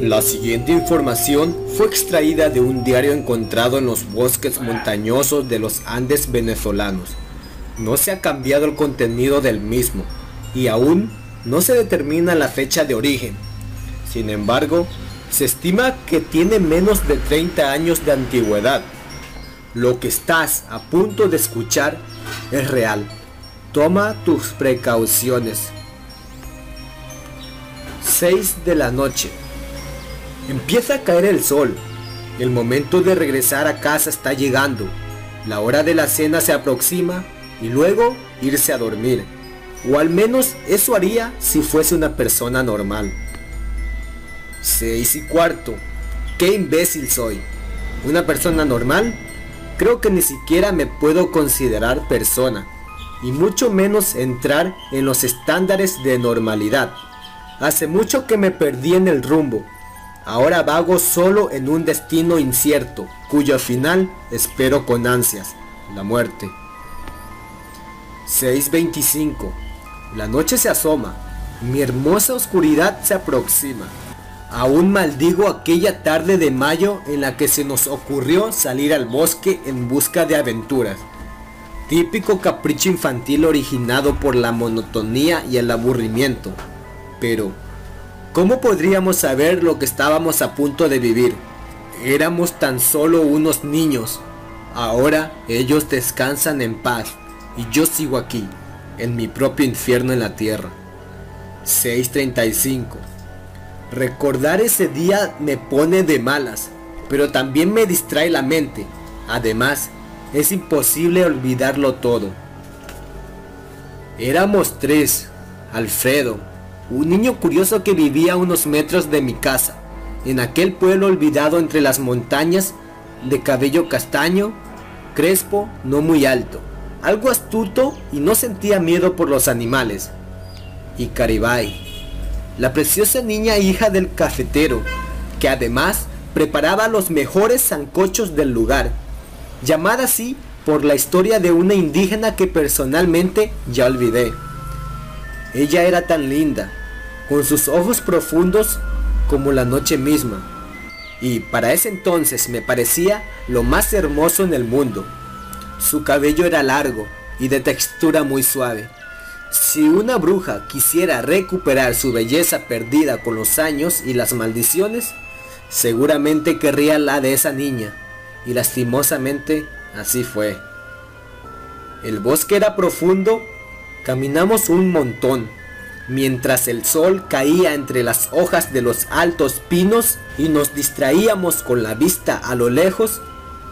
La siguiente información fue extraída de un diario encontrado en los bosques montañosos de los Andes venezolanos. No se ha cambiado el contenido del mismo y aún no se determina la fecha de origen. Sin embargo, se estima que tiene menos de 30 años de antigüedad. Lo que estás a punto de escuchar es real. Toma tus precauciones. 6 de la noche. Empieza a caer el sol. El momento de regresar a casa está llegando. La hora de la cena se aproxima y luego irse a dormir. O al menos eso haría si fuese una persona normal. 6 y cuarto. Qué imbécil soy. ¿Una persona normal? Creo que ni siquiera me puedo considerar persona. Y mucho menos entrar en los estándares de normalidad. Hace mucho que me perdí en el rumbo. Ahora vago solo en un destino incierto, cuyo final espero con ansias, la muerte. 6.25. La noche se asoma. Mi hermosa oscuridad se aproxima. Aún maldigo aquella tarde de mayo en la que se nos ocurrió salir al bosque en busca de aventuras. Típico capricho infantil originado por la monotonía y el aburrimiento. Pero, ¿cómo podríamos saber lo que estábamos a punto de vivir? Éramos tan solo unos niños. Ahora ellos descansan en paz y yo sigo aquí, en mi propio infierno en la tierra. 6.35 Recordar ese día me pone de malas, pero también me distrae la mente. Además, es imposible olvidarlo todo. Éramos tres. Alfredo, un niño curioso que vivía a unos metros de mi casa, en aquel pueblo olvidado entre las montañas, de cabello castaño, crespo, no muy alto, algo astuto y no sentía miedo por los animales. Y Caribay, la preciosa niña hija del cafetero, que además preparaba los mejores zancochos del lugar, llamada así por la historia de una indígena que personalmente ya olvidé. Ella era tan linda, con sus ojos profundos como la noche misma, y para ese entonces me parecía lo más hermoso en el mundo. Su cabello era largo y de textura muy suave si una bruja quisiera recuperar su belleza perdida con los años y las maldiciones, seguramente querría la de esa niña, y lastimosamente así fue. El bosque era profundo, caminamos un montón, mientras el sol caía entre las hojas de los altos pinos y nos distraíamos con la vista a lo lejos,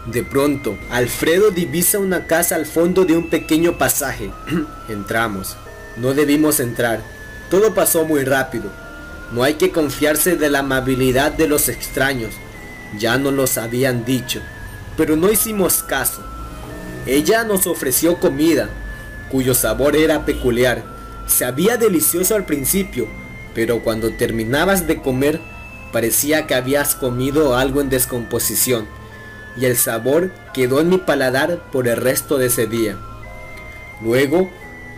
de pronto, Alfredo divisa una casa al fondo de un pequeño pasaje. Entramos. No debimos entrar. Todo pasó muy rápido. No hay que confiarse de la amabilidad de los extraños. Ya nos los habían dicho. Pero no hicimos caso. Ella nos ofreció comida, cuyo sabor era peculiar. Sabía delicioso al principio, pero cuando terminabas de comer parecía que habías comido algo en descomposición, y el sabor quedó en mi paladar por el resto de ese día. Luego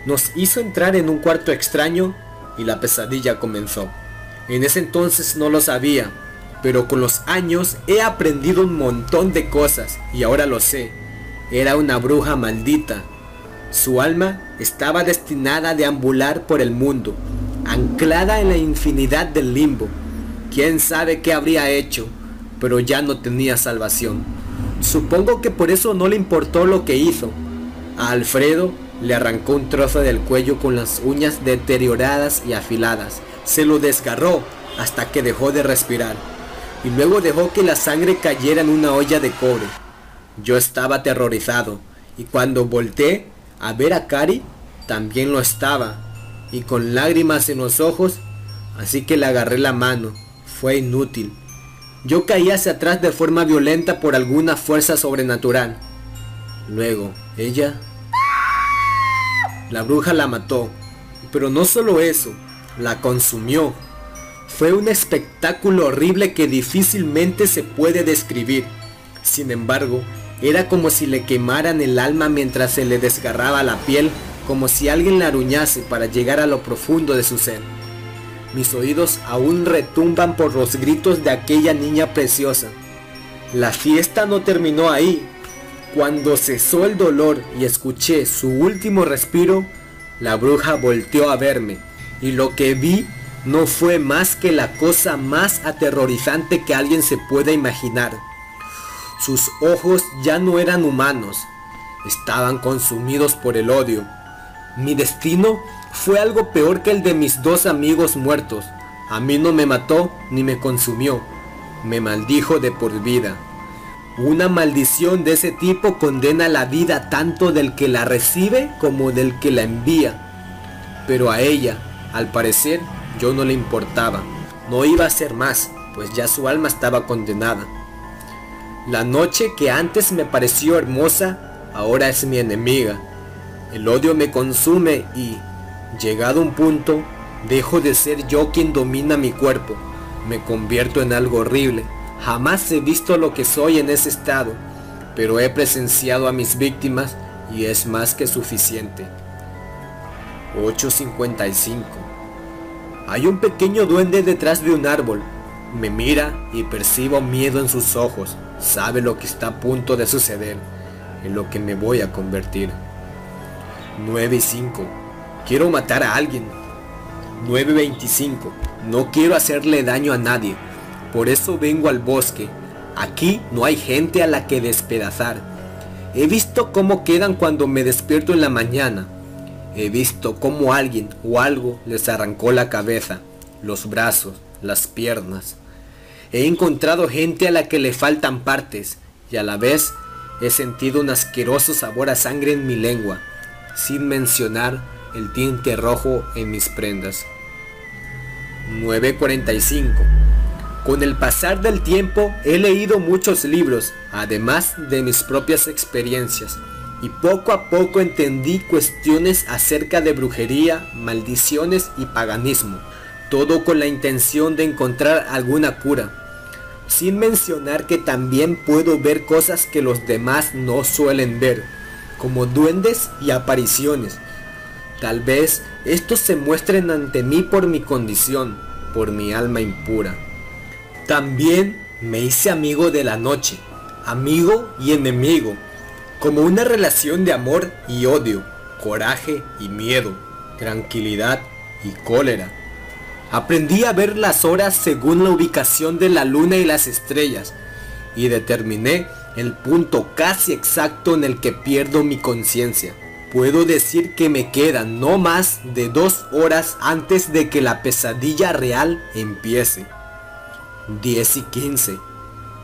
nos hizo entrar en un cuarto extraño y la pesadilla comenzó. En ese entonces no lo sabía, pero con los años he aprendido un montón de cosas y ahora lo sé. Era una bruja maldita. Su alma estaba destinada a deambular por el mundo, anclada en la infinidad del limbo. Quién sabe qué habría hecho, pero ya no tenía salvación. Supongo que por eso no le importó lo que hizo. A Alfredo le arrancó un trozo del cuello con las uñas deterioradas y afiladas. Se lo desgarró hasta que dejó de respirar. Y luego dejó que la sangre cayera en una olla de cobre. Yo estaba aterrorizado y cuando volteé a ver a Cari, también lo estaba. Y con lágrimas en los ojos, así que le agarré la mano. Fue inútil. Yo caí hacia atrás de forma violenta por alguna fuerza sobrenatural. Luego, ella la bruja la mató, pero no solo eso, la consumió. Fue un espectáculo horrible que difícilmente se puede describir. Sin embargo, era como si le quemaran el alma mientras se le desgarraba la piel, como si alguien la aruñase para llegar a lo profundo de su ser. Mis oídos aún retumban por los gritos de aquella niña preciosa. La fiesta no terminó ahí. Cuando cesó el dolor y escuché su último respiro, la bruja volteó a verme y lo que vi no fue más que la cosa más aterrorizante que alguien se pueda imaginar. Sus ojos ya no eran humanos, estaban consumidos por el odio. Mi destino fue algo peor que el de mis dos amigos muertos. A mí no me mató ni me consumió, me maldijo de por vida. Una maldición de ese tipo condena la vida tanto del que la recibe como del que la envía. Pero a ella, al parecer, yo no le importaba. No iba a ser más, pues ya su alma estaba condenada. La noche que antes me pareció hermosa, ahora es mi enemiga. El odio me consume y, llegado un punto, dejo de ser yo quien domina mi cuerpo. Me convierto en algo horrible. Jamás he visto lo que soy en ese estado, pero he presenciado a mis víctimas y es más que suficiente. 855 hay un pequeño duende detrás de un árbol. Me mira y percibo miedo en sus ojos. Sabe lo que está a punto de suceder, en lo que me voy a convertir. 9 y 5. Quiero matar a alguien. 9.25. No quiero hacerle daño a nadie. Por eso vengo al bosque. Aquí no hay gente a la que despedazar. He visto cómo quedan cuando me despierto en la mañana. He visto cómo alguien o algo les arrancó la cabeza, los brazos, las piernas. He encontrado gente a la que le faltan partes y a la vez he sentido un asqueroso sabor a sangre en mi lengua, sin mencionar el tinte rojo en mis prendas. 9.45 Con el pasar del tiempo he leído muchos libros, además de mis propias experiencias y poco a poco entendí cuestiones acerca de brujería, maldiciones y paganismo, todo con la intención de encontrar alguna cura, sin mencionar que también puedo ver cosas que los demás no suelen ver, como duendes y apariciones. Tal vez estos se muestren ante mí por mi condición, por mi alma impura. También me hice amigo de la noche, amigo y enemigo, como una relación de amor y odio, coraje y miedo, tranquilidad y cólera. Aprendí a ver las horas según la ubicación de la luna y las estrellas y determiné el punto casi exacto en el que pierdo mi conciencia. Puedo decir que me quedan no más de dos horas antes de que la pesadilla real empiece. 10 y 15.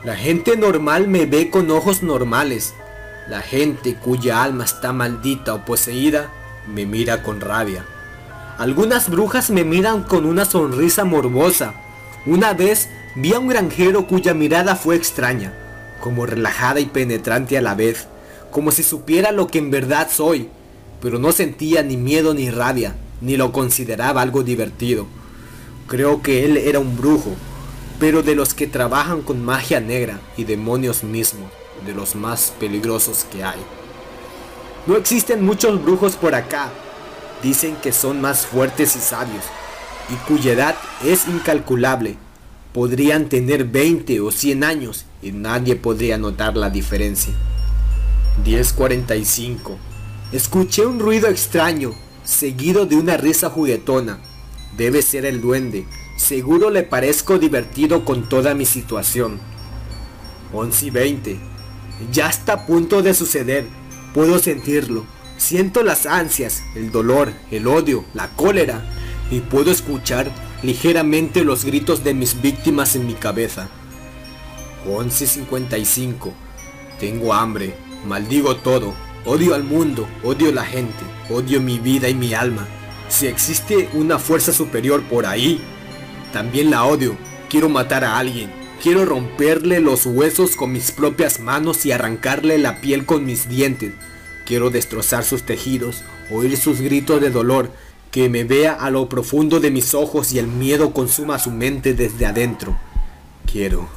La gente normal me ve con ojos normales, la gente cuya alma está maldita o poseída me mira con rabia. Algunas brujas me miran con una sonrisa morbosa. Una vez vi a un granjero cuya mirada fue extraña, como relajada y penetrante a la vez, como si supiera lo que en verdad soy, pero no sentía ni miedo ni rabia, ni lo consideraba algo divertido. Creo que él era un brujo, pero de los que trabajan con magia negra y demonios mismos de los más peligrosos que hay. No existen muchos brujos por acá. Dicen que son más fuertes y sabios, y cuya edad es incalculable. Podrían tener 20 o 100 años y nadie podría notar la diferencia. 10.45. Escuché un ruido extraño, seguido de una risa juguetona. Debe ser el duende. Seguro le parezco divertido con toda mi situación. 11 y 20. Ya está a punto de suceder. Puedo sentirlo. Siento las ansias, el dolor, el odio, la cólera. Y puedo escuchar ligeramente los gritos de mis víctimas en mi cabeza. 11.55. Tengo hambre. Maldigo todo. Odio al mundo. Odio la gente. Odio mi vida y mi alma. Si existe una fuerza superior por ahí, también la odio. Quiero matar a alguien. Quiero romperle los huesos con mis propias manos y arrancarle la piel con mis dientes. Quiero destrozar sus tejidos, oír sus gritos de dolor, que me vea a lo profundo de mis ojos y el miedo consuma su mente desde adentro. Quiero.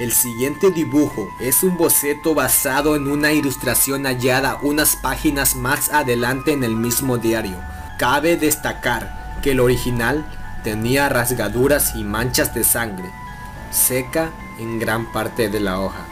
El siguiente dibujo es un boceto basado en una ilustración hallada unas páginas más adelante en el mismo diario. Cabe destacar que el original tenía rasgaduras y manchas de sangre, seca en gran parte de la hoja.